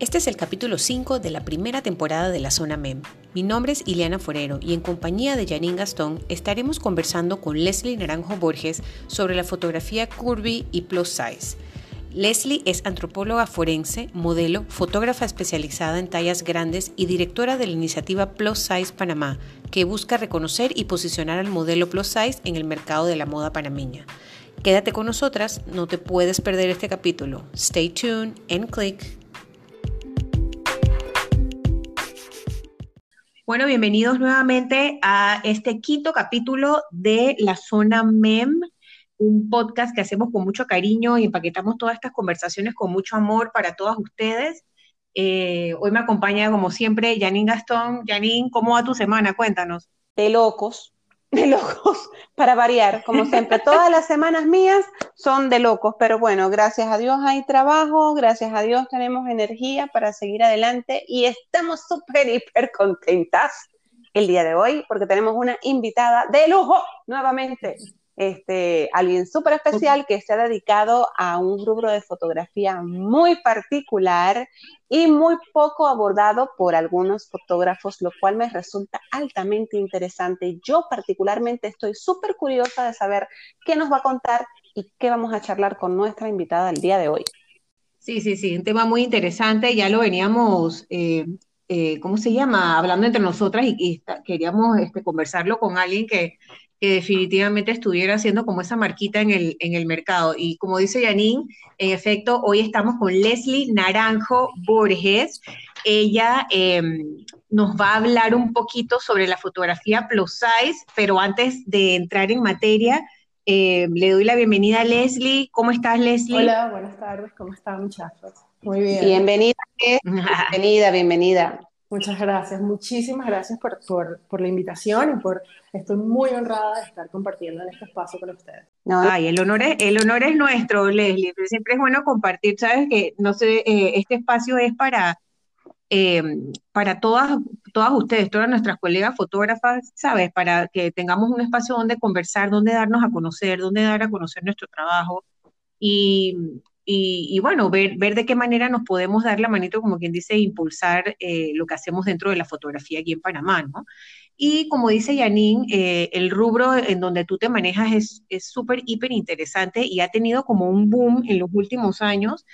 Este es el capítulo 5 de la primera temporada de la Zona MEM. Mi nombre es Ileana Forero y en compañía de Janine Gastón estaremos conversando con Leslie Naranjo Borges sobre la fotografía curvy y plus size. Leslie es antropóloga forense, modelo, fotógrafa especializada en tallas grandes y directora de la iniciativa Plus Size Panamá, que busca reconocer y posicionar al modelo plus size en el mercado de la moda panameña. Quédate con nosotras, no te puedes perder este capítulo. Stay tuned and click. Bueno, bienvenidos nuevamente a este quinto capítulo de la zona MEM un podcast que hacemos con mucho cariño y empaquetamos todas estas conversaciones con mucho amor para todas ustedes. Eh, hoy me acompaña, como siempre, Janine Gastón. Janine, ¿cómo va tu semana? Cuéntanos. De locos, de locos, para variar, como siempre. Todas las semanas mías son de locos, pero bueno, gracias a Dios hay trabajo, gracias a Dios tenemos energía para seguir adelante y estamos súper, hiper contentas el día de hoy porque tenemos una invitada de lujo nuevamente este, alguien súper especial que se ha dedicado a un rubro de fotografía muy particular y muy poco abordado por algunos fotógrafos, lo cual me resulta altamente interesante. Yo particularmente estoy súper curiosa de saber qué nos va a contar y qué vamos a charlar con nuestra invitada el día de hoy. Sí, sí, sí, un tema muy interesante, ya lo veníamos, eh, eh, ¿cómo se llama? Hablando entre nosotras y, queríamos este, conversarlo con alguien que que definitivamente estuviera haciendo como esa marquita en el, en el mercado. Y como dice Janine, en efecto, hoy estamos con Leslie Naranjo Borges. Ella em, nos va a hablar un poquito sobre la fotografía plus size, pero antes de entrar en materia, em, le doy la bienvenida a Leslie. ¿Cómo estás, Leslie? Hola, buenas tardes. ¿Cómo están, muchachos? Muy bien. Bienvenida, bienvenida, bienvenida. Muchas gracias, muchísimas gracias por, por, por, la invitación y por, estoy muy honrada de estar compartiendo en este espacio con ustedes. Ay, el honor es, el honor es nuestro, Leslie, siempre es bueno compartir, sabes que, no sé, eh, este espacio es para, eh, para todas, todas ustedes, todas nuestras colegas fotógrafas, sabes, para que tengamos un espacio donde conversar, donde darnos a conocer, donde dar a conocer nuestro trabajo. Y, y, bueno, ver, ver, de qué manera nos podemos dar la manito, como quien dice, impulsar eh, lo que hacemos dentro de la fotografía aquí en Panamá, ¿no? Y como dice Yanin, eh, el rubro en donde tú te manejas es súper, hiper interesante y ha tenido como un boom en los últimos años.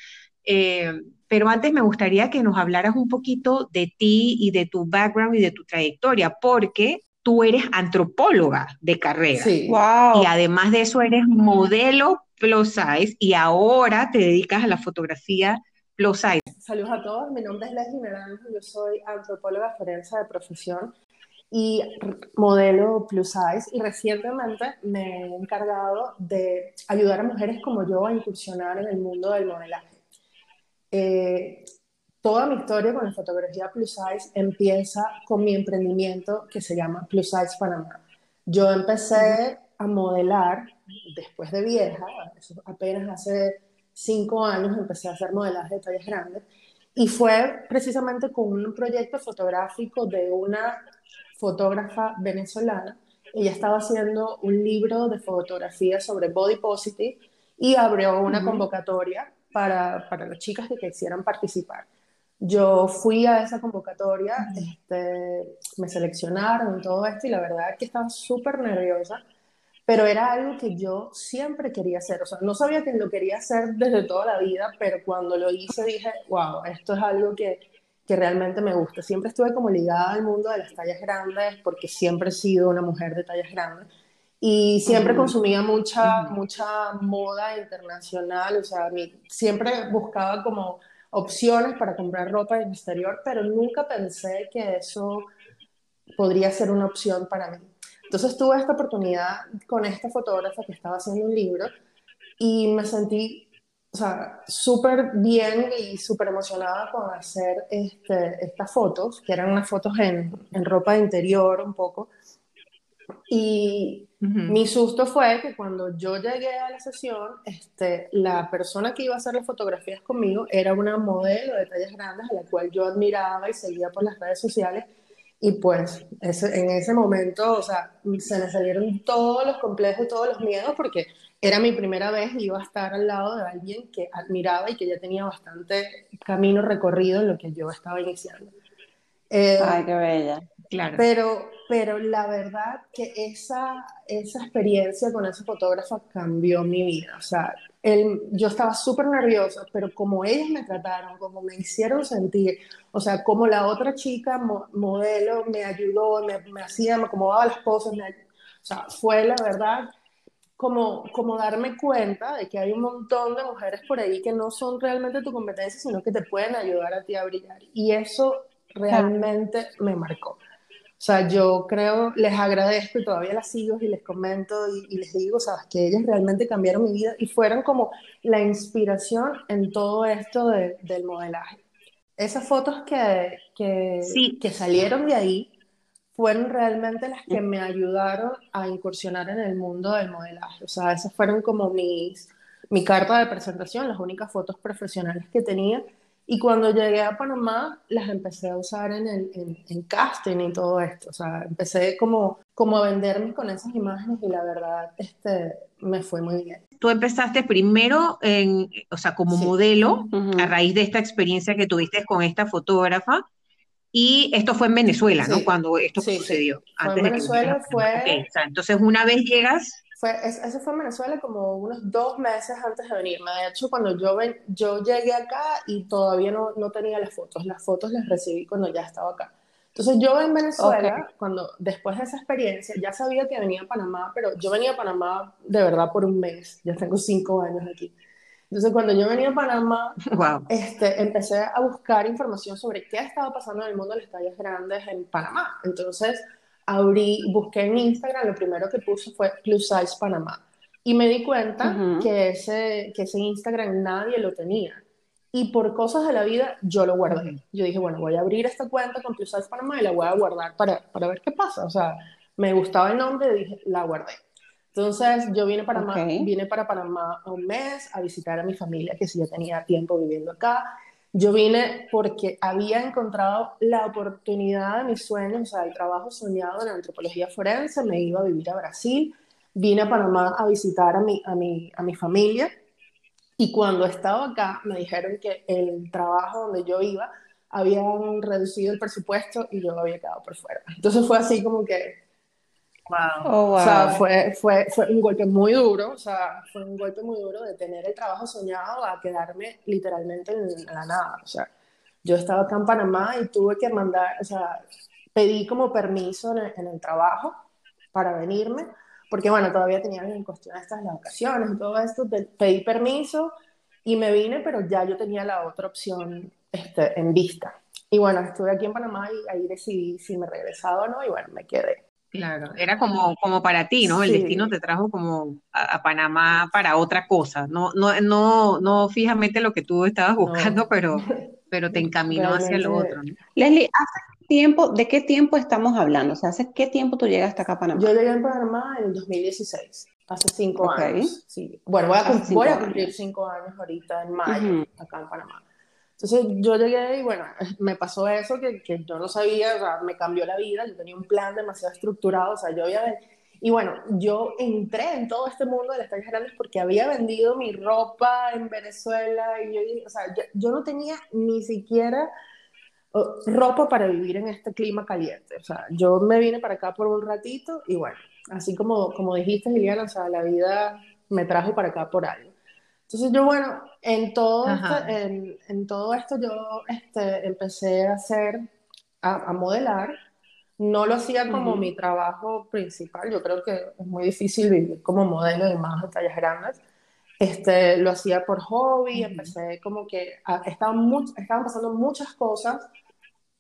Eh, pero antes me gustaría que nos hablaras un poquito de ti y de tu background y de tu trayectoria, porque tú eres antropóloga de carrera. Sí. Wow. Y además de eso eres modelo plus size y ahora te dedicas a la fotografía plus size. Saludos a todos, mi nombre es Leslie Naranjo, yo soy antropóloga forense de profesión y modelo plus size y recientemente me he encargado de ayudar a mujeres como yo a incursionar en el mundo del modelaje. Eh, toda mi historia con la fotografía plus size empieza con mi emprendimiento que se llama Plus Size Panamá. Yo empecé a modelar después de vieja, apenas hace cinco años empecé a hacer modelaje de tallas grandes, y fue precisamente con un proyecto fotográfico de una fotógrafa venezolana. Ella estaba haciendo un libro de fotografía sobre body positive y abrió una convocatoria para, para las chicas que quisieran participar. Yo fui a esa convocatoria, este, me seleccionaron todo esto, y la verdad es que estaba súper nerviosa pero era algo que yo siempre quería hacer. O sea, no sabía que lo quería hacer desde toda la vida, pero cuando lo hice dije, wow, esto es algo que, que realmente me gusta. Siempre estuve como ligada al mundo de las tallas grandes, porque siempre he sido una mujer de tallas grandes. Y siempre consumía mucha, mucha moda internacional, o sea, siempre buscaba como opciones para comprar ropa en el exterior, pero nunca pensé que eso podría ser una opción para mí. Entonces tuve esta oportunidad con esta fotógrafa que estaba haciendo un libro y me sentí, o sea, súper bien y súper emocionada con hacer este, estas fotos, que eran unas fotos en, en ropa de interior un poco. Y mi susto fue que cuando yo llegué a la sesión, este, la persona que iba a hacer las fotografías conmigo era una modelo de tallas grandes a la cual yo admiraba y seguía por las redes sociales y pues en ese momento, o sea, se me salieron todos los complejos, todos los miedos, porque era mi primera vez y iba a estar al lado de alguien que admiraba y que ya tenía bastante camino recorrido en lo que yo estaba iniciando. Eh, Ay, qué bella. Claro. Pero, pero la verdad que esa, esa experiencia con esa fotógrafa cambió mi vida. O sea, el, yo estaba súper nerviosa, pero como ellas me trataron, como me hicieron sentir, o sea, como la otra chica modelo me ayudó, me, me hacía, me acomodaba las cosas, o sea, fue la verdad como, como darme cuenta de que hay un montón de mujeres por ahí que no son realmente tu competencia, sino que te pueden ayudar a ti a brillar. Y eso realmente me marcó. O sea, yo creo, les agradezco y todavía las sigo y les comento y, les digo, sabes, que ellas realmente cambiaron mi vida y fueron como la inspiración en todo esto del modelaje. Esas fotos que, que, que salieron de ahí fueron realmente las que me ayudaron a incursionar en el mundo del modelaje. O sea, esas fueron como mis, mi carta de presentación, las únicas fotos profesionales que tenía. Y cuando llegué a Panamá, las empecé a usar en, el, en, casting y todo esto. O sea, empecé como, como a venderme con esas imágenes y la verdad este, me fue muy bien. Tú empezaste primero, en, o sea, como modelo, a raíz de esta experiencia que tuviste con esta fotógrafa, y esto fue en Venezuela, ¿no? Cuando esto sucedió. Antes en Venezuela fue... entonces, una vez llegas... Fue, eso fue en Venezuela como unos dos meses antes de venirme. De hecho, cuando yo, ven, yo llegué acá y todavía no, no tenía las fotos. Las fotos las recibí cuando ya estaba acá. Entonces yo en Venezuela, cuando después de esa experiencia, ya sabía que venía a Panamá, pero yo venía a Panamá de verdad por un mes. Ya tengo cinco años aquí. Entonces, cuando yo venía a Panamá, este, empecé a buscar información sobre qué estaba pasando en el mundo de las tallas grandes en Panamá. Entonces, abrí, busqué en Instagram, lo primero que puse fue Plus Size Panamá. Y me di cuenta que, ese, que ese Instagram nadie lo tenía. Y por cosas de la vida, yo lo guardé. Yo dije, bueno, voy a abrir esta cuenta con Plus Size Panamá y la voy a guardar para, para ver qué pasa. O sea, me gustaba el nombre y dije, la guardé. Entonces yo vine, para vine para Panamá un mes a visitar a mi familia, que sí ya tenía tiempo viviendo acá. Yo vine porque había encontrado la oportunidad de mis sueños, o sea, el trabajo soñado en antropología forense, me iba a vivir a Brasil, vine a Panamá a visitar a mi, a mi, a mi familia y cuando estaba acá me dijeron que el trabajo donde yo iba habían reducido el presupuesto y yo había quedado por fuera. Entonces fue así como que Oh, o sea, fue, fue, fue un golpe muy duro, o sea, fue un golpe muy duro de tener el trabajo soñado a quedarme literalmente en la nada. O sea, yo estaba acá en Panamá y tuve que mandar, o sea, pedí como permiso en el, trabajo para venirme, porque bueno, todavía tenía en cuestión estas las vacaciones y todo esto, pedí permiso y me vine, pero ya yo tenía la otra opción este, en vista. Y bueno, estuve aquí en Panamá y ahí decidí si me regresaba o no, y bueno, me quedé. Claro, era como, como para ti, ¿no? El destino te trajo como a, Panamá para otra cosa, no, no, no, no fijamente lo que tú estabas buscando, pero, pero te encaminó hacia lo otro. ¿no? Leslie, ¿hace tiempo, de qué tiempo estamos hablando? O sea, ¿hace qué tiempo tú llegaste acá a Panamá? Yo llegué a Panamá en el 2016, hace cinco años. Sí. Bueno, voy a, cumplir cinco años ahorita en mayo, acá en Panamá. Entonces yo llegué y bueno, me pasó eso que, que yo no sabía, o sea, me cambió la vida, yo tenía un plan demasiado estructurado, o sea, yo había... Y bueno, yo entré en todo este mundo de las tallas grandes porque había vendido mi ropa en Venezuela y yo, o sea, yo, no tenía ni siquiera ropa para vivir en este clima caliente. O sea, yo me vine para acá por un ratito y bueno, así como, como dijiste, Liliana, o sea, la vida me trajo para acá por algo. Entonces yo, bueno, en todo, este, en, todo esto yo este, empecé a hacer, a, modelar. No lo hacía como mi trabajo principal. Yo creo que es muy difícil vivir como modelo de más de tallas grandes. Este, lo hacía por hobby, empecé como que estaban, estaban pasando muchas cosas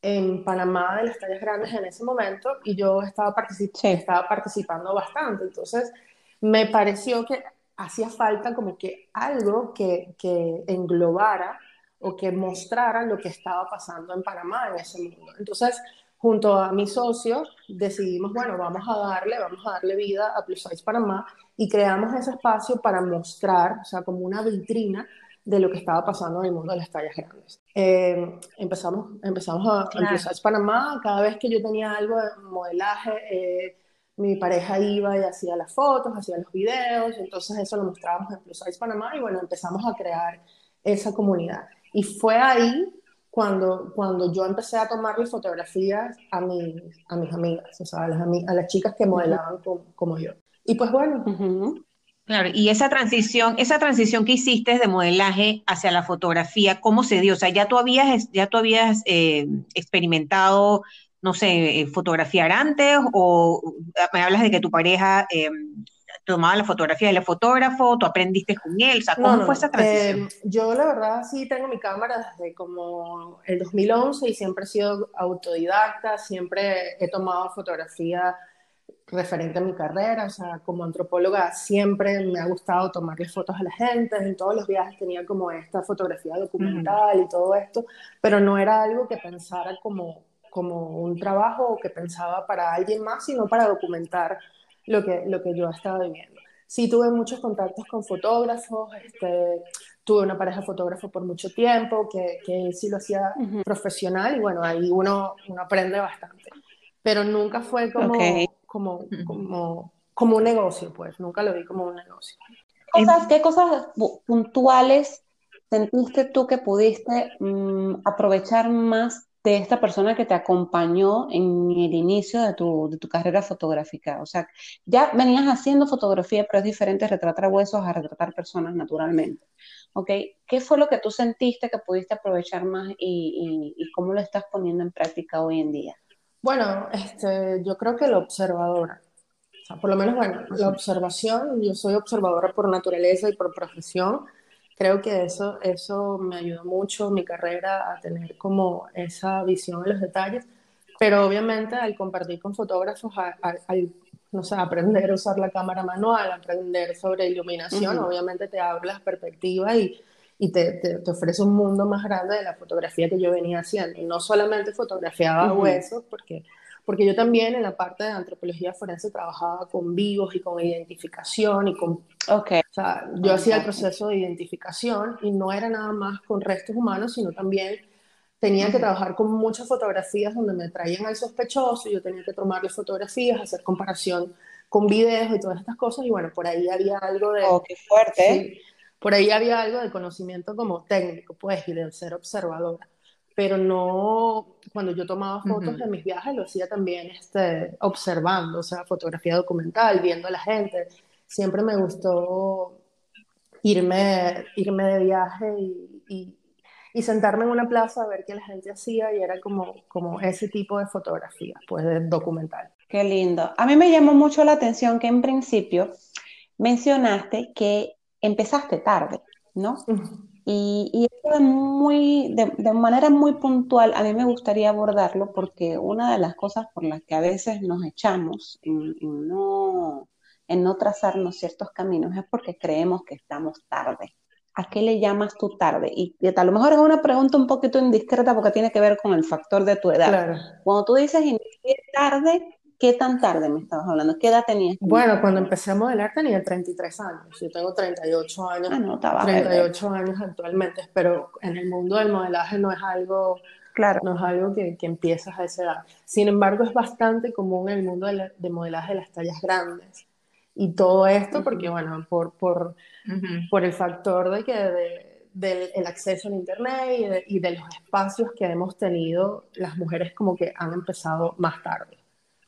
en Panamá de las tallas grandes en ese momento y yo estaba, estaba participando bastante. Entonces me pareció que hacía falta como que algo que, que englobara o que mostrara lo que estaba pasando en Panamá en ese mundo. Entonces, junto a mi socio, decidimos, bueno, vamos a darle, vamos a darle vida a Plus Size Panamá y creamos ese espacio para mostrar, o sea, como una vitrina de lo que estaba pasando en el mundo de las tallas grandes. Eh, empezamos, empezamos a, Plus Size Panamá, cada vez que yo tenía algo de modelaje, eh, mi pareja iba y hacía las fotos, hacía los videos, entonces eso lo mostrábamos en Plus Size Panamá y bueno, empezamos a crear esa comunidad. Y fue ahí cuando, cuando yo empecé a tomarle fotografías a mis, a mis amigas, o sea, a las, a las chicas que modelaban como, yo. Y pues bueno. Claro, y esa transición, esa transición que hiciste de modelaje hacia la fotografía, ¿cómo se dio? O sea, ya tú habías, ya tú habías eh, experimentado, no sé, eh, fotografiar antes o me hablas de que tu pareja em, tomaba la fotografía del fotógrafo, tú aprendiste con él, o sea, ¿cómo fue esa transición? Eh, yo la verdad sí tengo mi cámara desde como el 2011 y siempre he sido autodidacta, siempre he tomado fotografía referente a mi carrera, o sea, como antropóloga siempre me ha gustado tomarle fotos a la gente, en todos los viajes tenía como esta fotografía documental y todo esto, pero no era algo que pensara como, como un trabajo que pensaba para alguien más, sino para documentar lo que, lo que yo estaba viviendo. Sí tuve muchos contactos con fotógrafos, este, tuve una pareja fotógrafo por mucho tiempo, que, que sí lo hacía profesional y bueno, ahí uno, uno aprende bastante. Pero nunca fue como, como, como, como un negocio, pues, nunca lo vi como un negocio. ¿Qué cosas puntuales sentiste tú que pudiste mm, aprovechar más de esta persona que te acompañó en el inicio de tu, de tu, carrera fotográfica. O sea, ya venías haciendo fotografía, pero es diferente retratar huesos a retratar personas naturalmente. ¿Ok? ¿Qué fue lo que tú sentiste que pudiste aprovechar más y, y, cómo lo estás poniendo en práctica hoy en día? Bueno, este, yo creo que la observadora. O sea, por lo menos, bueno, la observación, yo soy observadora por naturaleza y por profesión creo que eso, eso me ayudó mucho en mi carrera a tener como esa visión de los detalles, pero obviamente al compartir con fotógrafos, al, no sé, aprender a usar la cámara manual, aprender sobre iluminación, obviamente te abre las perspectivas y, y te, te, ofrece un mundo más grande de la fotografía que yo venía haciendo. Y no solamente fotografiaba huesos, porque porque yo también en la parte de antropología forense trabajaba con vivos y con identificación y con... Okay. O sea, yo hacía el proceso de identificación y no era nada más con restos humanos, sino también tenía que trabajar con muchas fotografías donde me traían al sospechoso, y yo tenía que tomarle fotografías, hacer comparación con videos y todas estas cosas, y bueno, por ahí había algo de... Oh, qué fuerte. por ahí había algo de conocimiento como técnico, pues, y de ser observadora pero no, cuando yo tomaba fotos de mis viajes, lo hacía también este, observando, o sea, fotografía documental, viendo a la gente. Siempre me gustó irme, irme de viaje y, y, sentarme en una plaza a ver qué la gente hacía y era como, como ese tipo de fotografía, pues de documental. Qué lindo. A mí me llamó mucho la atención que en principio mencionaste que empezaste tarde, ¿no? Y, y de, muy, de, manera muy puntual, a mí me gustaría abordarlo porque una de las cosas por las que a veces nos echamos en, no, en no trazarnos ciertos caminos es porque creemos que estamos tarde. ¿A qué le llamas tú tarde? Y, a lo mejor es una pregunta un poquito indiscreta porque tiene que ver con el factor de tu edad. Cuando tú dices tarde, ¿Qué tan tarde me estabas hablando? ¿Qué edad tenías? Bueno, cuando empecé a modelar tenía 33 años. Yo tengo 38 años. Ah, no, estaba 38 años actualmente, pero en el mundo del modelaje no es algo, claro. no es algo que, que empiezas a esa edad. Sin embargo, es bastante común en el mundo de, modelaje de las tallas grandes. Y todo esto porque, bueno, por, por, por el factor de que del acceso al Internet y de, y de los espacios que hemos tenido, las mujeres como que han empezado más tarde.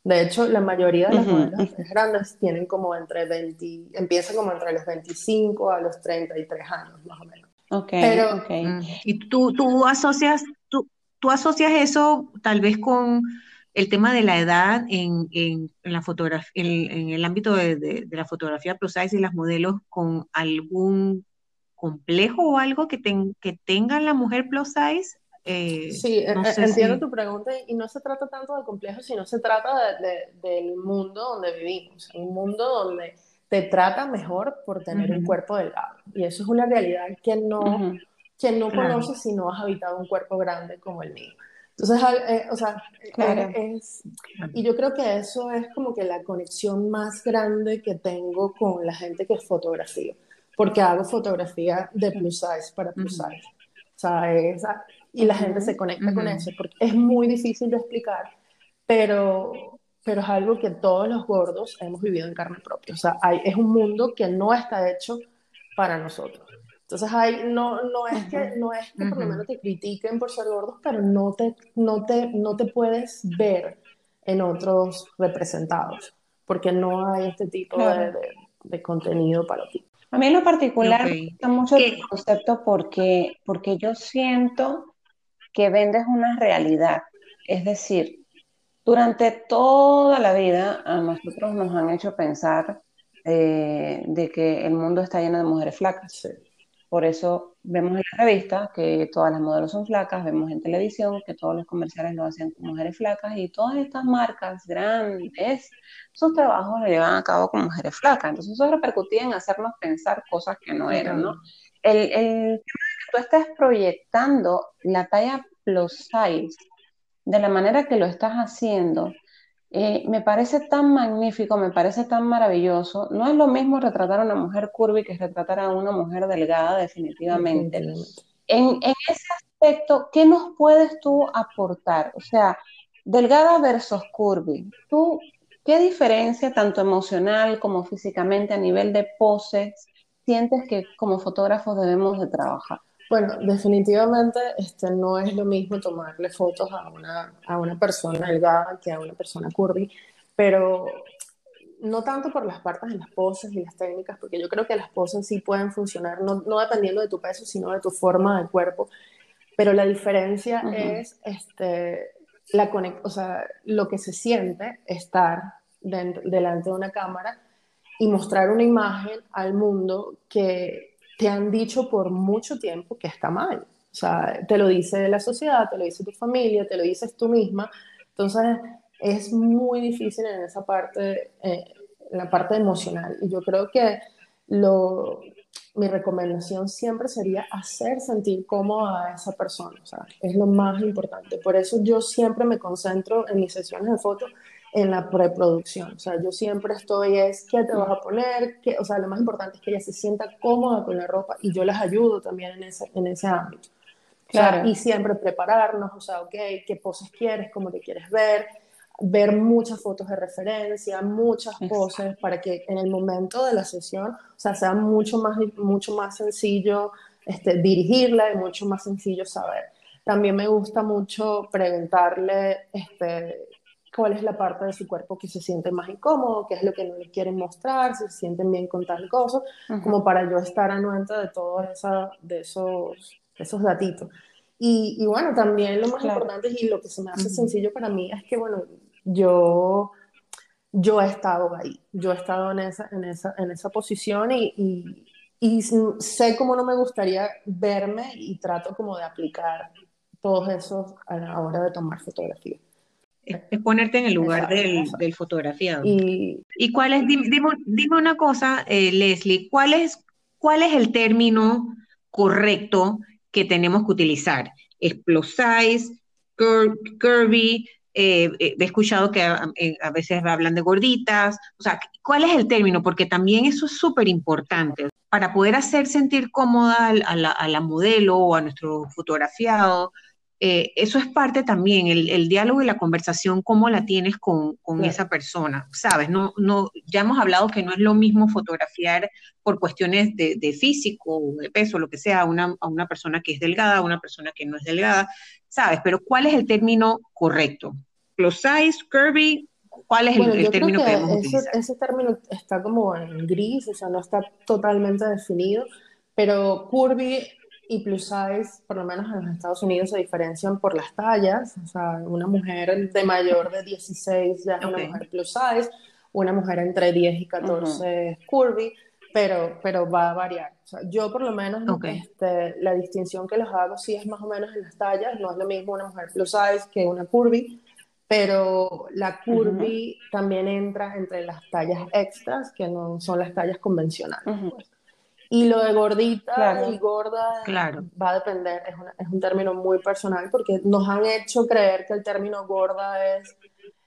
De hecho, la mayoría de las mujeres grandes tienen como entre 20, empiezan como entre los 25 a los 33 años, más o menos. Ok, Pero, okay. Mm. Y tú, tú, asocias, tú, tú asocias eso tal vez con el tema de la edad en, en, la fotografía, en, el ámbito de, de, la fotografía plus size y las modelos con algún complejo o algo que, que tenga la mujer plus size eh, sí, e, e, entiendo tu pregunta y no se trata tanto de complejo, sino se trata del mundo donde vivimos, un mundo donde te trata mejor por tener un cuerpo delgado. Y eso es una realidad que no, que no conoces si no has habitado un cuerpo grande como el mío. Entonces, eh, o sea, eh, es, y yo creo que eso es como que la conexión más grande que tengo con la gente que fotografía, porque hago fotografía de plus size para plus size. O sea, es, y la gente se conecta con eso, porque es muy difícil de explicar, pero pero es algo que todos los gordos hemos vivido en carne propia. O sea, hay, es un mundo que no está hecho para nosotros. Entonces, hay, no, no es que, no es que por lo menos te critiquen por ser gordos, pero no te, no, te, no te puedes ver en otros representados, porque no hay este tipo de, de, contenido para ti. A mí en lo particular me gusta mucho el concepto porque, porque yo siento que vendes una realidad. Es decir, durante toda la vida a nosotros nos han hecho pensar eh, de que el mundo está lleno de mujeres flacas. Por eso vemos en la revista que todas las modelos son flacas, vemos en televisión que todos los comerciales lo hacen con mujeres flacas y todas estas marcas grandes, sus trabajos lo llevan a cabo con mujeres flacas. Entonces eso repercutía en hacernos pensar cosas que no eran, ¿no? El, el tú estés proyectando la talla plus size de la manera que lo estás haciendo, eh, me parece tan magnífico, me parece tan maravilloso. No es lo mismo retratar a una mujer curvy que retratar a una mujer delgada, definitivamente. En, en, ese aspecto, ¿qué nos puedes tú aportar? O sea, delgada versus curvy. ¿Tú qué diferencia, tanto emocional como físicamente, a nivel de poses, sientes que como fotógrafos debemos de trabajar? Bueno, definitivamente este, no es lo mismo tomarle fotos a una, a una persona delgada que a una persona curvy, pero no tanto por las partes de las poses y las técnicas, porque yo creo que las poses sí pueden funcionar, no, no dependiendo de tu peso, sino de tu forma del cuerpo, pero la diferencia es este, la o sea, lo que se siente estar delante de una cámara y mostrar una imagen al mundo que te han dicho por mucho tiempo que está mal. O sea, te lo dice la sociedad, te lo dice tu familia, te lo dices tú misma. Entonces, es muy difícil en esa parte, eh, la parte emocional. Y yo creo que lo, mi recomendación siempre sería hacer sentir cómoda a esa persona. O sea, es lo más importante. Por eso yo siempre me concentro en mis sesiones de fotos en la preproducción. O sea, yo siempre estoy es, ¿qué te vas a poner? ¿Qué? O sea, lo más importante es que ella se sienta cómoda con la ropa y yo les ayudo también en ese, en ese ámbito. Claro. y siempre prepararnos, o sea, ok, ¿qué poses quieres? ¿Cómo te quieres ver? Ver muchas fotos de referencia, muchas poses para que en el momento de la sesión, o sea, sea mucho más, mucho más sencillo este, dirigirla y mucho más sencillo saber. También me gusta mucho preguntarle, este, cuál es la parte de su cuerpo que se siente más incómodo, qué es lo que no le quieren mostrar, si se sienten bien con tal cosa, como para yo estar anuente de todos de esos, esos datitos. Y, y, bueno, también lo más importante y lo que se me hace sencillo para mí es que, bueno, yo, yo he estado ahí, yo he estado en esa, en esa, en esa posición y, y, y sé cómo no me gustaría verme y trato como de aplicar todos esos a la hora de tomar fotografía es, ponerte en el lugar del, del, fotografiado. Y, ¿Y cuál es, dime, dime una cosa, eh, Leslie, ¿cuál es, ¿cuál es el término correcto que tenemos que utilizar? ¿Es plus size, curvy? Eh, eh, he escuchado que a, veces hablan de gorditas, o sea, ¿cuál es el término? Porque también eso es súper importante para poder hacer sentir cómoda a la, a la modelo o a nuestro fotografiado, eh, eso es parte también, el, diálogo y la conversación, cómo la tienes con, esa persona, ¿sabes? No, no, ya hemos hablado que no es lo mismo fotografiar por cuestiones de, físico o de peso, lo que sea, a una, a una persona que es delgada, a una persona que no es delgada, ¿sabes? Pero ¿cuál es el término correcto? ¿Plus size, curvy? ¿Cuál es el, término que, debemos ese, Ese término está como en gris, o sea, no está totalmente definido, pero curvy y plus size, por lo menos en los Estados Unidos, se diferencian por las tallas. O sea, una mujer de mayor de 16 ya es una mujer plus size, una mujer entre 10 y 14 es curvy, pero, pero va a variar. O sea, yo por lo menos este, la distinción que los hago sí es más o menos en las tallas. No es lo mismo una mujer plus size que una curvy, pero la curvy también entra entre las tallas extras, que no son las tallas convencionales. Pues. Y lo de gordita y gorda claro. va a depender, es, es, un término muy personal porque nos han hecho creer que el término gorda es,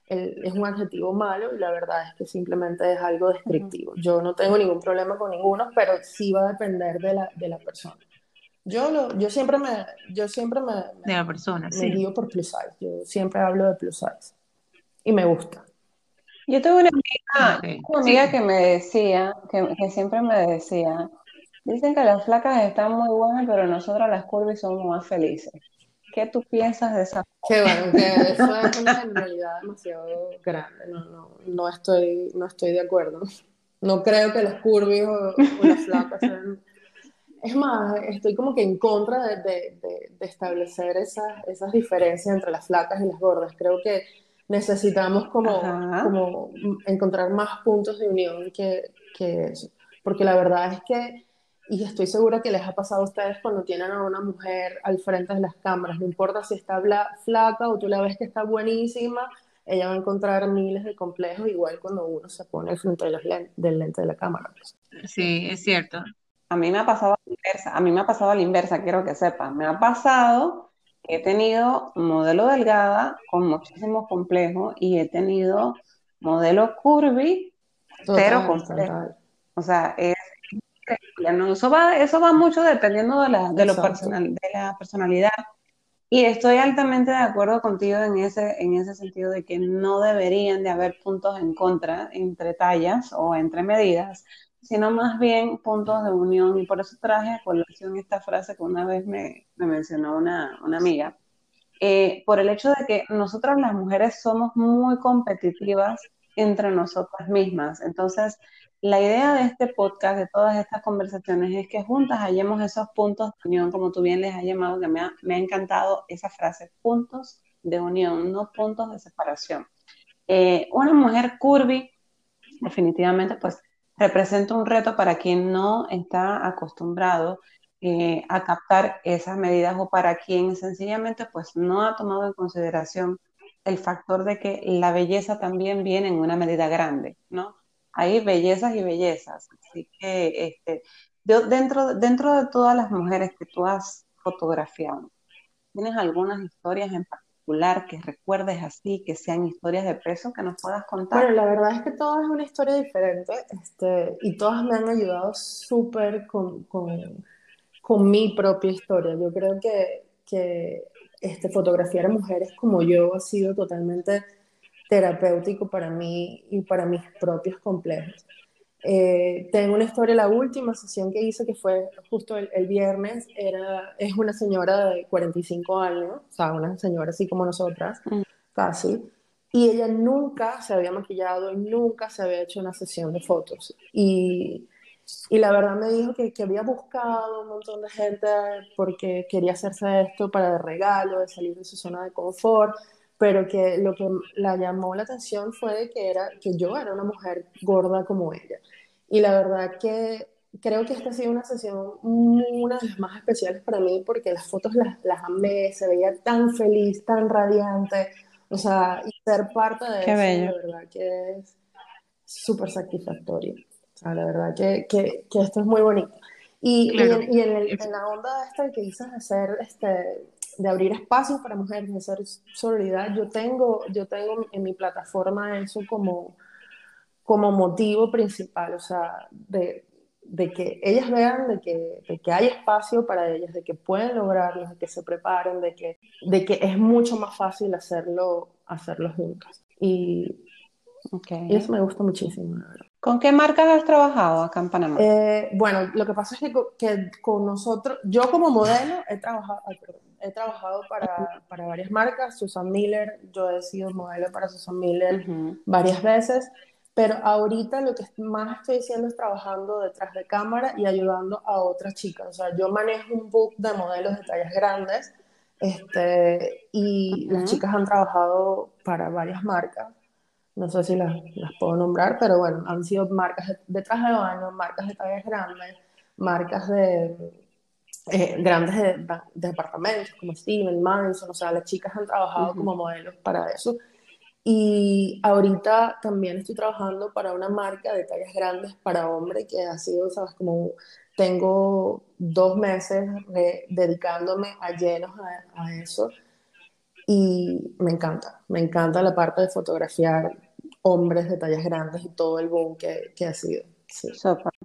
es un adjetivo malo y la verdad es que simplemente es algo descriptivo. Yo no tengo ningún problema con ninguno, pero sí va a depender de la, de la persona. Yo, lo, yo siempre me, yo siempre me, de la persona, me guío por plus size. Yo siempre hablo de plus size y me gusta. Yo tuve una amiga, una amiga que me decía, que, que siempre me decía, dicen que las flacas están muy buenas, pero nosotros las curvas somos más felices. ¿Qué tú piensas de esa? Qué bueno, que eso es una generalidad demasiado grande. No, no, no, estoy, no estoy de acuerdo. No creo que los curvis o, las flacas sean... Es más, estoy como que en contra de, de, de, establecer esas, esas diferencias entre las flacas y las gordas. Creo que necesitamos como, como encontrar más puntos de unión que, que eso. Porque la verdad es que y estoy segura que les ha pasado a ustedes cuando tienen a una mujer al frente de las cámaras, no importa si está flaca o tú la ves que está buenísima, ella va a encontrar miles de complejos, igual cuando uno se pone al frente del lente de la cámara. Pues. Sí, es cierto. A mí me ha pasado a la inversa, a mí me ha pasado a la inversa, quiero que sepan, me ha pasado que he tenido modelo delgada con muchísimos complejos y he tenido modelo curvy, pero complejo. O sea, es eso va, eso va mucho dependiendo de la, de lo personal, de la personalidad. Y estoy altamente de acuerdo contigo en ese, en ese sentido de que no deberían de haber puntos en contra entre tallas o entre medidas, sino más bien puntos de unión. Y por eso traje a colación esta frase que una vez me, me mencionó una, una amiga. Eh, por el hecho de que nosotras las mujeres somos muy competitivas entre nosotras mismas. Entonces, la idea de este podcast, de todas estas conversaciones, es que juntas hallemos esos puntos de unión, como tú bien les has llamado, que me ha, encantado esa frase, puntos de unión, no puntos de separación. Eh, una mujer curvy, definitivamente, pues representa un reto para quien no está acostumbrado eh, a captar esas medidas o para quien sencillamente pues no ha tomado en consideración el factor de que la belleza también viene en una medida grande, ¿no? Hay bellezas y bellezas. Así que este, dentro, dentro de todas las mujeres que tú has fotografiado, ¿tienes algunas historias en particular que recuerdes así, que sean historias de peso que nos puedas contar? Bueno, la verdad es que todas es una historia diferente este, y todas me han ayudado súper con, con, con, mi propia historia. Yo creo que, que este, fotografiar a mujeres como yo ha sido totalmente terapéutico para mí y para mis propios complejos. Eh, tengo una historia, la última sesión que hice, que fue justo el, viernes, era, es una señora de 45 años, o sea, una señora así como nosotras, mm. casi, y ella nunca se había maquillado y nunca se había hecho una sesión de fotos. Y, y la verdad me dijo que, que, había buscado un montón de gente porque quería hacerse esto para de regalo, de salir de su zona de confort, pero que lo que la llamó la atención fue que, era, que yo era una mujer gorda como ella. Y la verdad que creo que esta ha sido una sesión una de las más especiales para mí porque las fotos las, las amé, se veía tan feliz, tan radiante, o sea, y ser parte de eso, la verdad que es súper satisfactorio. O sea, la verdad que, que, que, esto es muy bonito. Y, y, en, y en, en, la onda esta que dices hacer este, de abrir espacios para mujeres, de hacer solidaridad. Yo tengo, yo tengo en mi plataforma eso como, como motivo principal, o sea, de, de que ellas vean de que, de que, hay espacio para ellas, de que pueden lograrlo, de que se preparen, de que, de que es mucho más fácil hacerlo, hacerlo juntas. Y, okay. y eso me gusta muchísimo, la verdad. ¿Con qué marcas has trabajado acá en Panamá? Eh, bueno, lo que pasa es que, que, con nosotros, yo como modelo he trabajado, he trabajado para, para, varias marcas, Susan Miller, yo he sido modelo para Susan Miller varias veces, pero ahorita lo que más estoy haciendo es trabajando detrás de cámara y ayudando a otras chicas. O sea, yo manejo un book de modelos de tallas grandes este, y las chicas han trabajado para varias marcas. No sé si las, las puedo nombrar, pero bueno, han sido marcas de, de traje de baño, marcas de tallas grandes, marcas de eh, grandes departamentos como Steven, Manson, o sea, las chicas han trabajado como modelos para eso. Y ahorita también estoy trabajando para una marca de tallas grandes para hombre que ha sido, sabes, como tengo dos meses dedicándome a llenos a, eso y me encanta, me encanta la parte de fotografiar hombres de tallas grandes y todo el boom que, que ha sido. Sí.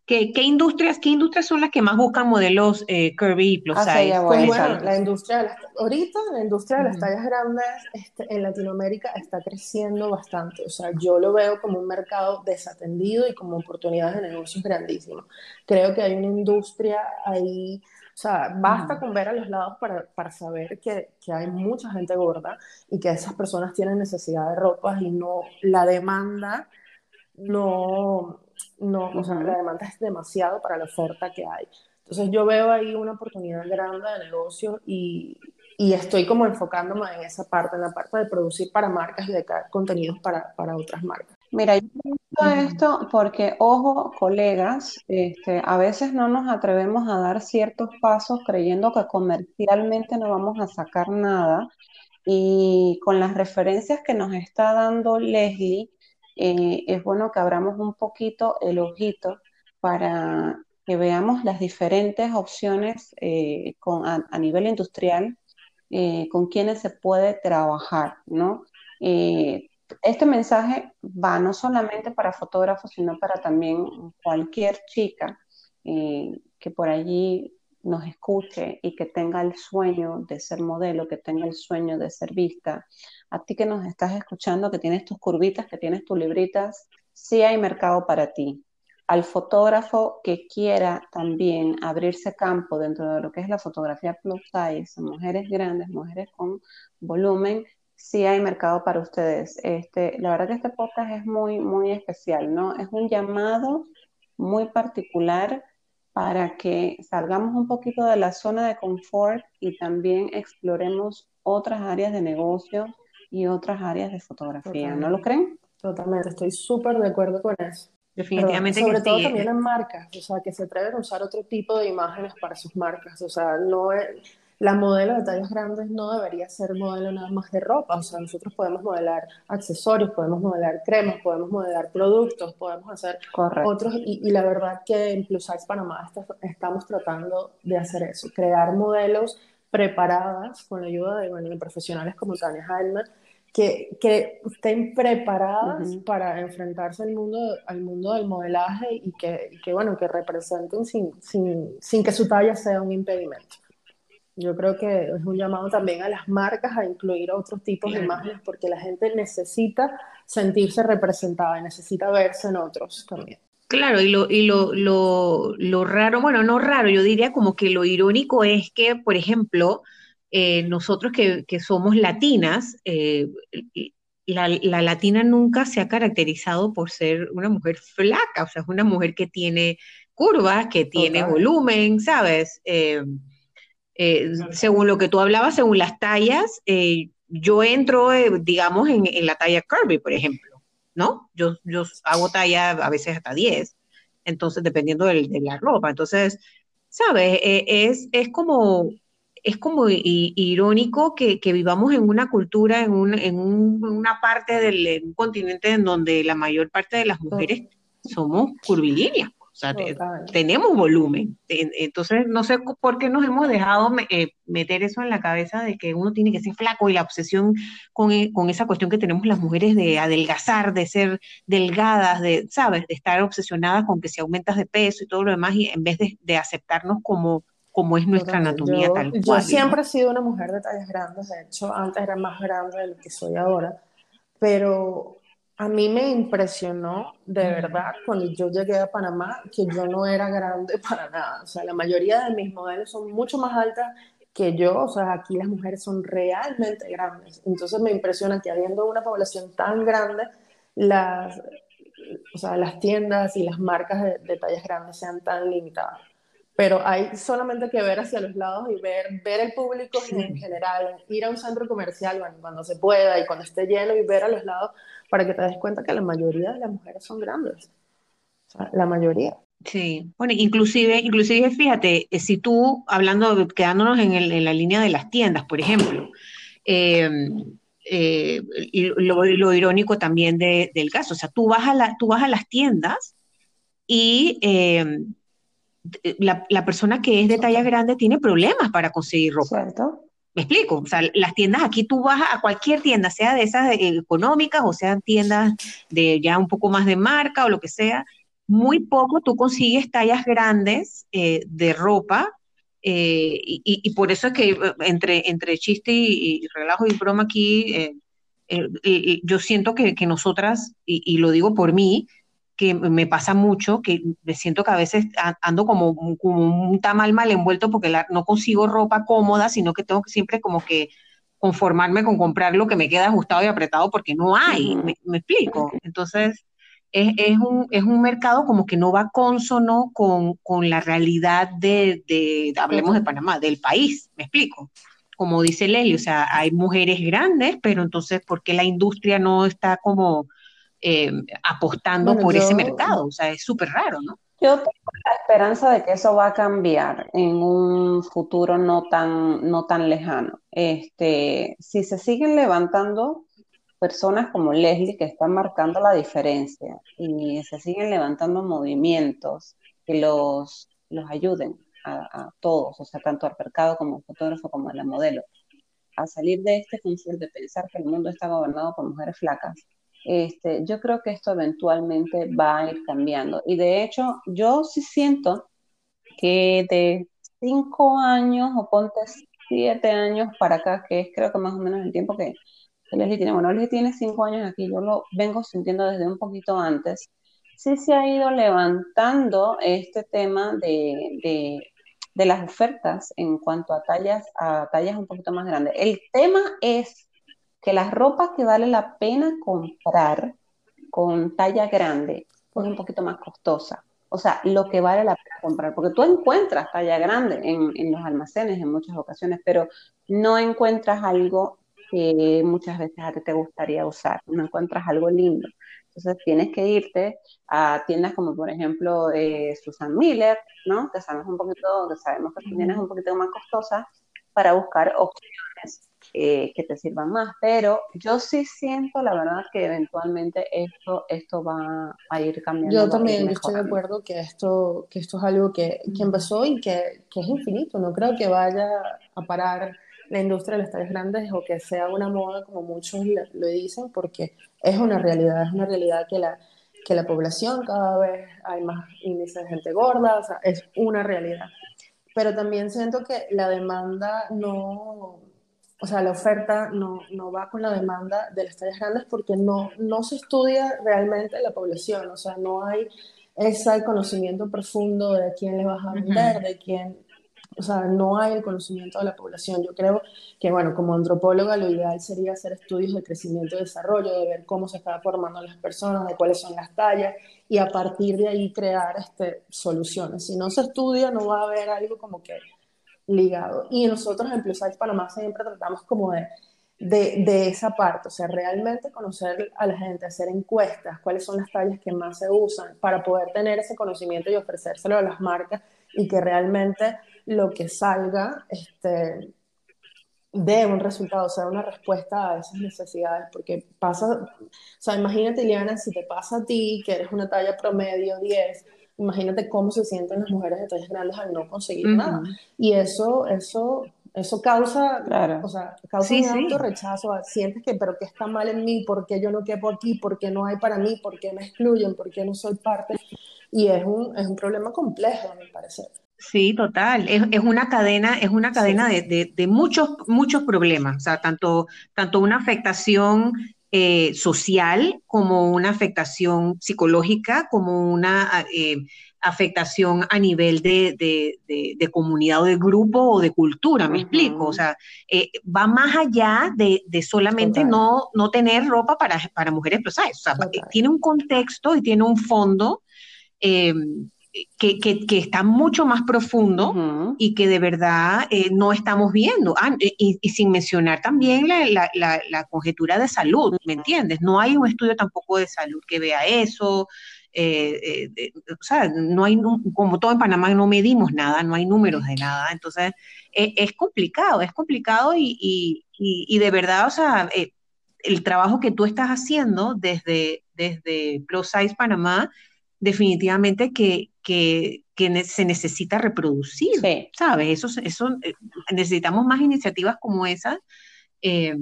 ¿Qué, qué, industrias, ¿Qué industrias son las que más buscan modelos eh, curvy plus ah, size? Pues bueno, la industria de las, ahorita la industria de las tallas grandes este, en Latinoamérica está creciendo bastante. O sea, yo lo veo como un mercado desatendido y como oportunidades de negocios grandísimos. Creo que hay una industria ahí o sea, basta con ver a los lados para, para saber que, que, hay mucha gente gorda y que esas personas tienen necesidad de ropas y no la demanda no, no, o sea, la demanda es demasiado para la oferta que hay. Entonces yo veo ahí una oportunidad grande de negocio y, y estoy como enfocándome en esa parte, en la parte de producir para marcas y de crear contenidos para, para otras marcas. Mira, yo esto porque, ojo, colegas, este, a veces no nos atrevemos a dar ciertos pasos creyendo que comercialmente no vamos a sacar nada. Y con las referencias que nos está dando Leslie, eh, es bueno que abramos un poquito el ojito para que veamos las diferentes opciones eh, a, nivel industrial eh, con quienes se puede trabajar, ¿no? este mensaje va no solamente para fotógrafos, sino para también cualquier chica que por allí nos escuche y que tenga el sueño de ser modelo, que tenga el sueño de ser vista, a ti que nos estás escuchando, que tienes tus curvitas, que tienes tus libritas, sí hay mercado para ti. Al fotógrafo que quiera también abrirse campo dentro de lo que es la fotografía plus size, mujeres grandes, mujeres con volumen, sí hay mercado para ustedes. Este, la verdad que este podcast es muy, muy especial, ¿no? Es un llamado muy particular para que salgamos un poquito de la zona de confort y también exploremos otras áreas de negocio y otras áreas de fotografía. ¿No lo creen? Totalmente, estoy súper de acuerdo con eso. Definitivamente. sobre todo también en marcas, o sea, que se atreven a usar otro tipo de imágenes para sus marcas. O sea, no es, la modelo de tallas grandes no debería ser modelo nada más de ropa, o sea, nosotros podemos modelar accesorios, podemos modelar cremas, podemos modelar productos, podemos hacer otros, y, la verdad que en Plus Size Panamá estamos tratando de hacer eso, crear modelos preparadas con la ayuda de, bueno, de profesionales como Tania Heilman, que, que, estén preparadas para enfrentarse al mundo, al mundo del modelaje y que, que bueno, que representen sin, sin, sin que su talla sea un impedimento. Yo creo que es un llamado también a las marcas a incluir otros tipos de imágenes porque la gente necesita sentirse representada y necesita verse en otros también. Claro, y lo, y lo, lo, lo raro, bueno, no raro, yo diría como que lo irónico es que, por ejemplo, eh, nosotros que, que, somos latinas, eh, la, la, latina nunca se ha caracterizado por ser una mujer flaca, o sea, es una mujer que tiene curvas, que tiene volumen, ¿sabes? Eh, eh, según lo que tú hablabas, según las tallas, eh, yo entro, eh, digamos, en, la talla Kirby, por ejemplo, ¿no? Yo, yo hago talla a veces hasta 10, entonces dependiendo de, la ropa. Entonces, ¿sabes? es, es como, es como irónico que, vivamos en una cultura, en, un, en una parte del continente en donde la mayor parte de las mujeres somos curvilíneas sea, tenemos volumen. Entonces, no sé por qué nos hemos dejado eh, meter eso en la cabeza de que uno tiene que ser flaco y la obsesión con, eh, con, esa cuestión que tenemos las mujeres de adelgazar, de ser delgadas, de, ¿sabes? De estar obsesionadas con que si aumentas de peso y todo lo demás, y en vez de, de aceptarnos como, como es nuestra anatomía yo, tal cual. Yo siempre he sido una mujer de tallas grandes, de hecho, antes era más grande de lo que soy ahora, pero a mí me impresionó de verdad cuando yo llegué a Panamá que yo no era grande para nada. O sea, la mayoría de mis modelos son mucho más altas que yo. O sea, aquí las mujeres son realmente grandes. Entonces me impresiona que habiendo una población tan grande, las, o sea, las tiendas y las marcas de, tallas grandes sean tan limitadas. Pero hay solamente que ver hacia los lados y ver, ver el público en general, ir a un centro comercial cuando se pueda y cuando esté lleno y ver a los lados para que te des cuenta que la mayoría de las mujeres son grandes. O sea, la mayoría. Sí, bueno, inclusive, inclusive fíjate, eh, si tú, hablando, quedándonos en, el, en la línea de las tiendas, por ejemplo, em, eh, y lo, lo, irónico también de, del caso, o sea, tú vas a, la, tú vas a las tiendas y em, la, la, persona que es de talla grande tiene problemas para conseguir ropa. ¿Cierto? Me explico, o sea, las tiendas aquí tú vas a cualquier tienda, sea de esas económicas o sean tiendas de ya un poco más de marca o lo que sea, muy poco tú consigues tallas grandes eh, de ropa eh, y, por eso es que entre, entre chiste y, relajo y broma aquí, yo siento que, nosotras, y, lo digo por mí, que me pasa mucho, que me siento que a veces ando como, como un tamal mal envuelto porque no consigo ropa cómoda, sino que tengo que siempre como que conformarme con comprar lo que me queda ajustado y apretado porque no hay, me, explico. Entonces, es, es, un, es un mercado como que no va consono con, con la realidad de, de, hablemos de Panamá, del país, me explico. Como dice Lely, o sea, hay mujeres grandes, pero entonces, ¿por qué la industria no está como eh, apostando por ese mercado? O sea, es súper raro, ¿no? Yo tengo la esperanza de que eso va a cambiar en un futuro no tan, no tan lejano. Este, si se siguen levantando personas como Leslie que están marcando la diferencia y se siguen levantando movimientos que los, los ayuden a, todos, o sea, tanto al mercado como al fotógrafo como a la modelo, a salir de este confort de pensar que el mundo está gobernado por mujeres flacas este, yo creo que esto eventualmente va a ir cambiando. Y de hecho, yo sí siento que de cinco años o ponte siete años para acá, que es creo que más o menos el tiempo que, Leslie tiene, bueno, Leslie tiene cinco años aquí, yo lo vengo sintiendo desde un poquito antes, sí se ha ido levantando este tema de, de, de las ofertas en cuanto a tallas, a tallas un poquito más grandes. El tema es que la ropa que vale la pena comprar con talla grande es un poquito más costosa. O sea, lo que vale la pena comprar, porque tú encuentras talla grande en, en los almacenes en muchas ocasiones, pero no encuentras algo que muchas veces a ti te gustaría usar, no encuentras algo lindo. Entonces tienes que irte a tiendas como por ejemplo eh, Susan Miller, ¿no? Que sabemos un poquito, que sabemos que tiendas un poquito más costosas para buscar opciones eh, que te sirvan más, pero yo sí siento, la verdad, que eventualmente esto, esto va a ir cambiando. Yo también estoy de acuerdo que esto, que esto es algo que, que empezó y que, que, es infinito, no creo que vaya a parar la industria de las tallas grandes o que sea una moda como muchos lo dicen, porque es una realidad, es una realidad que la, que la población cada vez hay más índices de gente gorda, o sea, es una realidad. Pero también siento que la demanda no, o sea, la oferta no, no, va con la demanda de las tallas grandes porque no, no se estudia realmente la población, o sea, no hay ese conocimiento profundo de quién le vas a vender, de quién, o sea, no hay el conocimiento de la población. Yo creo que, bueno, como antropóloga lo ideal sería hacer estudios de crecimiento y desarrollo, de ver cómo se están formando las personas, de cuáles son las tallas, y a partir de ahí crear este, soluciones. Si no se estudia, no va a haber algo como que ligado. Y nosotros en Plus Size Panamá siempre tratamos como de, de, de, esa parte, o sea, realmente conocer a la gente, hacer encuestas, cuáles son las tallas que más se usan, para poder tener ese conocimiento y ofrecérselo a las marcas y que realmente lo que salga este, dé un resultado, o sea, una respuesta a esas necesidades, porque pasa, o sea, imagínate, Liana, si te pasa a ti, que eres una talla promedio 10, imagínate cómo se sienten las mujeres de tallas grandes al no conseguir nada. Y eso, eso, eso causa, o sea, causa un alto rechazo. Sientes que, pero ¿qué está mal en mí? ¿Por qué yo no quepo aquí? ¿Por qué no hay para mí? ¿Por qué me excluyen? ¿Por qué no soy parte? Y es un, es un problema complejo, a mi parecer. Sí, total. Es, es, una cadena, es una cadena de, de, de, muchos, muchos problemas. O sea, tanto, tanto una afectación eh, social, como una afectación psicológica, como una eh, afectación a nivel de, de, comunidad o de grupo o de cultura, me explico. O sea, eh, va más allá de, solamente no, no tener ropa para, para mujeres plus O sea, tiene un contexto y tiene un fondo que, que, está mucho más profundo y que de verdad eh, no estamos viendo. Ah, y, sin mencionar también la, la, la, conjetura de salud, ¿me entiendes? No hay un estudio tampoco de salud que vea eso. Eh, eh, o sea, no hay, como todo en Panamá no medimos nada, no hay números de nada. Entonces, es complicado, es complicado y, y, y, de verdad, o sea, el trabajo que tú estás haciendo desde, desde Plus Size Panamá, definitivamente que, que, se necesita reproducir, ¿sabes? Eso, eso, eh, necesitamos más iniciativas como esas. Eh,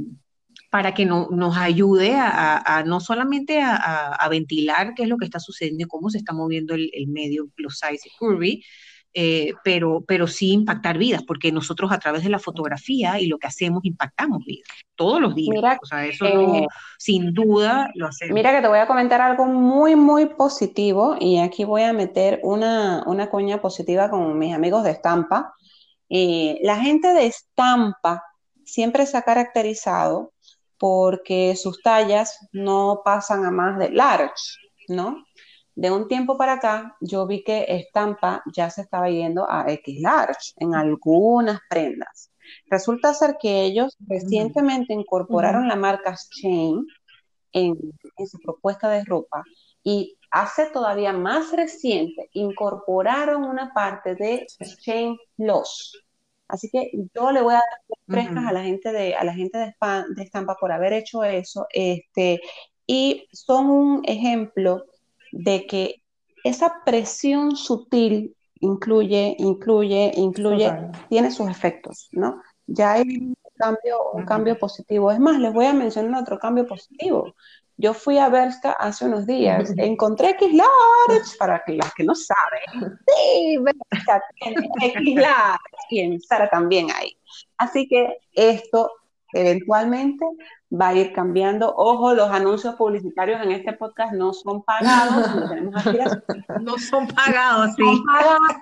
para que no, nos ayude a, no solamente a, ventilar qué es lo que está sucediendo y cómo se está moviendo el, medio plus size y curvy, eh, pero, pero sí impactar vidas, porque nosotros a través de la fotografía y lo que hacemos impactamos vidas todos los días. Mira, o sea, eso sin duda lo hacemos. Mira que te voy a comentar algo muy, muy positivo y aquí voy a meter una, una coña positiva con mis amigos de Estampa. Eh, la gente de Estampa siempre se ha caracterizado porque sus tallas no pasan a más de large, ¿no? De un tiempo para acá, yo vi que estampa ya se estaba yendo a X large en algunas prendas. Resulta ser que ellos recientemente incorporaron la marca Chain en, en su propuesta de ropa y hace todavía más reciente incorporaron una parte de Chain Plus. Así que yo le voy a dar frescas a la gente de a la gente de, de, Estampa por haber hecho eso, este y son un ejemplo de que esa presión sutil incluye, incluye, incluye, tiene sus efectos, ¿no? Ya hay un cambio, un cambio positivo. Es más, les voy a mencionar otro cambio positivo. Yo fui a Berska hace unos días, encontré X large, para que las que no saben, sí, Berska tiene X large, y en Sara también hay. Así que esto eventualmente va a ir cambiando. Ojo, los anuncios publicitarios en este podcast no son pagados, no tenemos No son pagados, sí. Son pagados,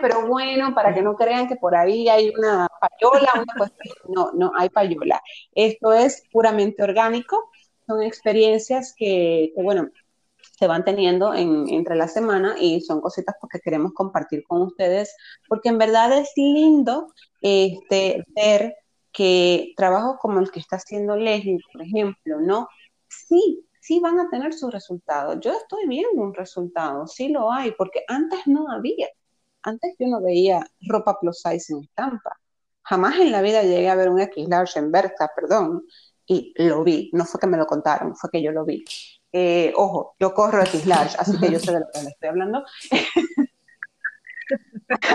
pero bueno, para que no crean que por ahí hay una payola, una no, no hay payola. Esto es puramente orgánico son experiencias que, bueno, se van teniendo en, entre la semana y son cositas porque queremos compartir con ustedes, porque en verdad es lindo este, ver que trabajos como el que está haciendo Leslie, por ejemplo, ¿no? Sí, sí van a tener sus resultados. Yo estoy viendo un resultado, sí lo hay, porque antes no había. Antes yo no veía ropa plus size en estampa. Jamás en la vida llegué a ver un X large en Berta, perdón y lo vi, no fue que me lo contaron, fue que yo lo vi. Eh, ojo, yo corro X large, así que yo sé de lo que le estoy hablando.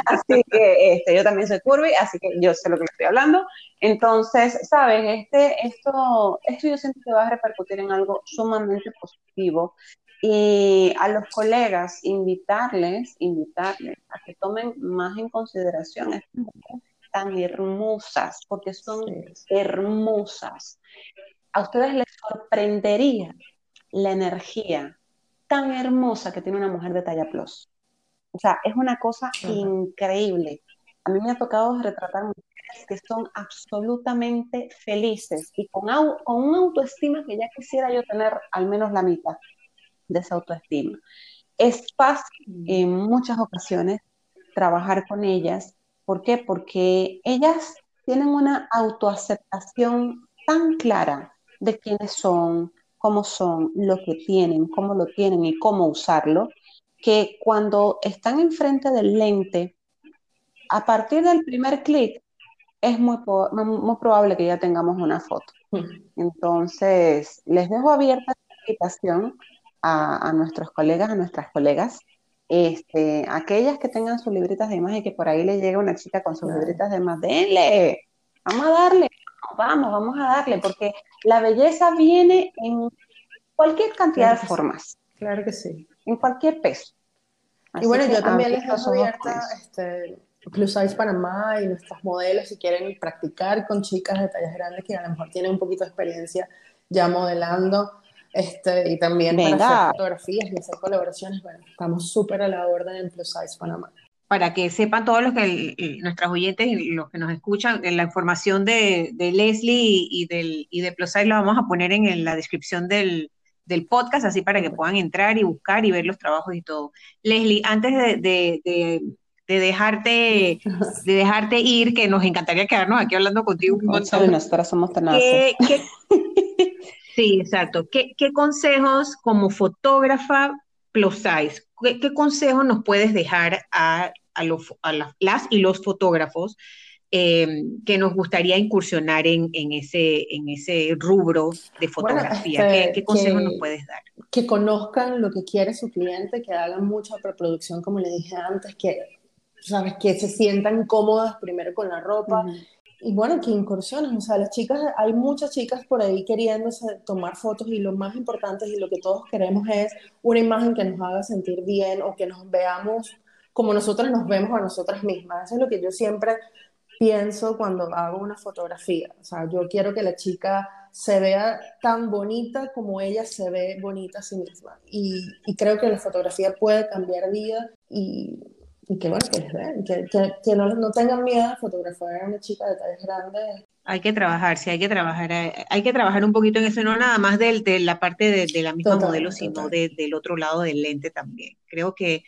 así que este, yo también soy curvy, así que yo sé lo que le estoy hablando. Entonces, sabes, este, esto, esto yo siento que va a repercutir en algo sumamente positivo y a los colegas invitarles, invitarles a que tomen más en consideración estas tan hermosas, porque son hermosas. A ustedes les sorprendería la energía tan hermosa que tiene una mujer de talla plus. O sea, es una cosa increíble. A mí me ha tocado retratar mujeres que son absolutamente felices y con, con una autoestima que ya quisiera yo tener al menos la mitad de esa autoestima. Es fácil mm. en muchas ocasiones trabajar con ellas ¿Por qué? Porque ellas tienen una autoaceptación tan clara de quiénes son, cómo son, lo que tienen, cómo lo tienen y cómo usarlo, que cuando están enfrente del lente, a partir del primer clic, es muy, muy probable que ya tengamos una foto. Entonces, les dejo abierta la invitación a, a nuestros colegas, a nuestras colegas, este, aquellas que tengan sus libritas de imagen y que por ahí le llega una chica con sus libritas de más, denle, vamos a darle, vamos, vamos a darle, porque la belleza viene en cualquier cantidad de formas. Claro que sí. En cualquier peso. y bueno, yo también les dejo abierta este, Plus Size Panamá y nuestras modelos si quieren practicar con chicas de tallas grandes que a lo mejor tienen un poquito de experiencia ya modelando este, y también para hacer fotografías y hacer colaboraciones, bueno, estamos súper a la orden en Plus Size Panamá. Para que sepan todos los que nuestras oyentes y los que nos escuchan, la información de, de Leslie y, del, y de Plus Size la vamos a poner en, la descripción del, del, podcast, así para que puedan entrar y buscar y ver los trabajos y todo. Leslie, antes de, de, de dejarte, de dejarte ir, que nos encantaría quedarnos aquí hablando contigo un montón. Nosotras somos. ¿Qué, Sí, exacto. ¿Qué, consejos como fotógrafa plus size, qué, consejos nos puedes dejar a, las y los fotógrafos em, que nos gustaría incursionar en, ese, en ese rubro de fotografía? ¿Qué, este, consejos nos puedes dar? Que conozcan lo que quiere su cliente, que hagan mucha preproducción, como le dije antes, que, ¿sabes? que se sientan cómodas primero con la ropa y bueno, que incursiones, o sea, las chicas, hay muchas chicas por ahí queriéndose tomar fotos y lo más importante y lo que todos queremos es una imagen que nos haga sentir bien o que nos veamos como nosotros nos vemos a nosotras mismas. Eso es lo que yo siempre pienso cuando hago una fotografía. O sea, yo quiero que la chica se vea tan bonita como ella se ve bonita a sí misma. Y, y creo que la fotografía puede cambiar vida y y que bueno, que les vean, que, que, no, no, tengan miedo a fotografiar a una chica de tallas grandes. Hay que trabajar, sí, hay que trabajar, eh, hay que trabajar un poquito en eso, no nada más de, de la parte de, de la misma modelo, sino de, del otro lado del lente también. Creo que,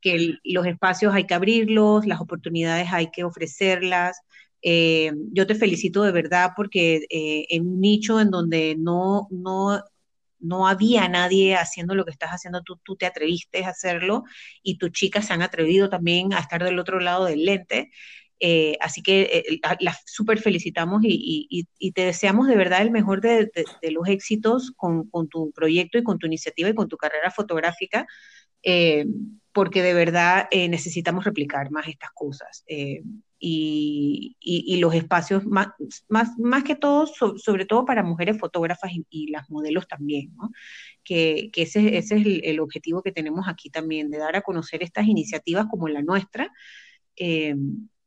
que los espacios hay que abrirlos, las oportunidades hay que ofrecerlas. Eh, yo te felicito de verdad porque eh, en un nicho en donde no, no no había nadie haciendo lo que estás haciendo, tú, tú te atreviste a hacerlo y tus chicas se han atrevido también a estar del otro lado del lente. Eh, así que las súper felicitamos y, te deseamos de verdad el mejor de, los éxitos con, tu proyecto y con tu iniciativa y con tu carrera fotográfica, porque de verdad necesitamos replicar más estas cosas y, y, los espacios más, más, más que todo, sobre todo para mujeres fotógrafas y, las modelos también, que, que ese, ese, es el, objetivo que tenemos aquí también, de dar a conocer estas iniciativas como la nuestra, eh,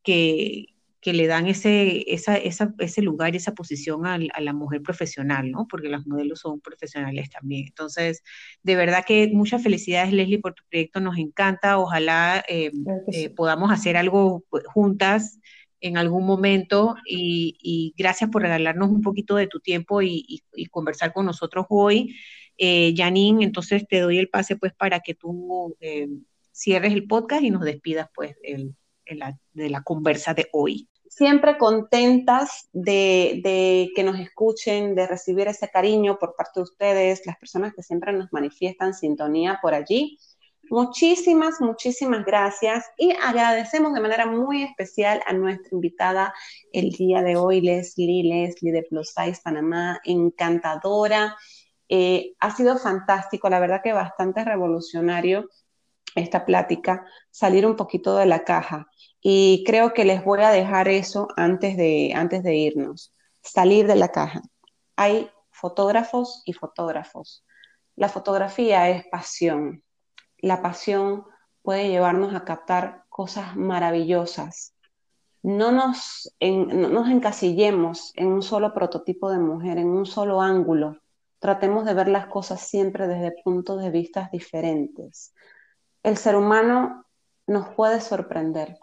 que, que le dan ese, esa, esa, ese lugar y esa posición a, a, la mujer profesional, ¿no? Porque las modelos son profesionales también. Entonces, de verdad que muchas felicidades, Leslie, por tu proyecto, nos encanta. Ojalá eh, eh, podamos hacer algo pues, juntas en algún momento y, y, gracias por regalarnos un poquito de tu tiempo y, y, conversar con nosotros hoy. Eh, Janine, entonces te doy el pase pues para que tú eh, cierres el podcast y nos despidas pues el, de la conversa de hoy siempre contentas de, que nos escuchen, de recibir ese cariño por parte de ustedes, las personas que siempre nos manifiestan sintonía por allí. Muchísimas, muchísimas gracias y agradecemos de manera muy especial a nuestra invitada el día de hoy, Leslie, Leslie de Plus Size Panamá, encantadora. Eh, ha sido fantástico, la verdad que bastante revolucionario esta plática, salir un poquito de la caja. Y creo que les voy a dejar eso antes de, antes de irnos, salir de la caja. Hay fotógrafos y fotógrafos. La fotografía es pasión. La pasión puede llevarnos a captar cosas maravillosas. No nos, no nos encasillemos en un solo prototipo de mujer, en un solo ángulo. Tratemos de ver las cosas siempre desde puntos de vista diferentes el ser humano nos puede sorprender.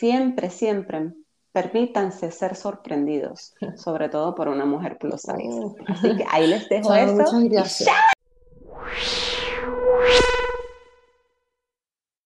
Siempre, siempre permítanse ser sorprendidos, sobre todo por una mujer plus size. Así que ahí les dejo eso.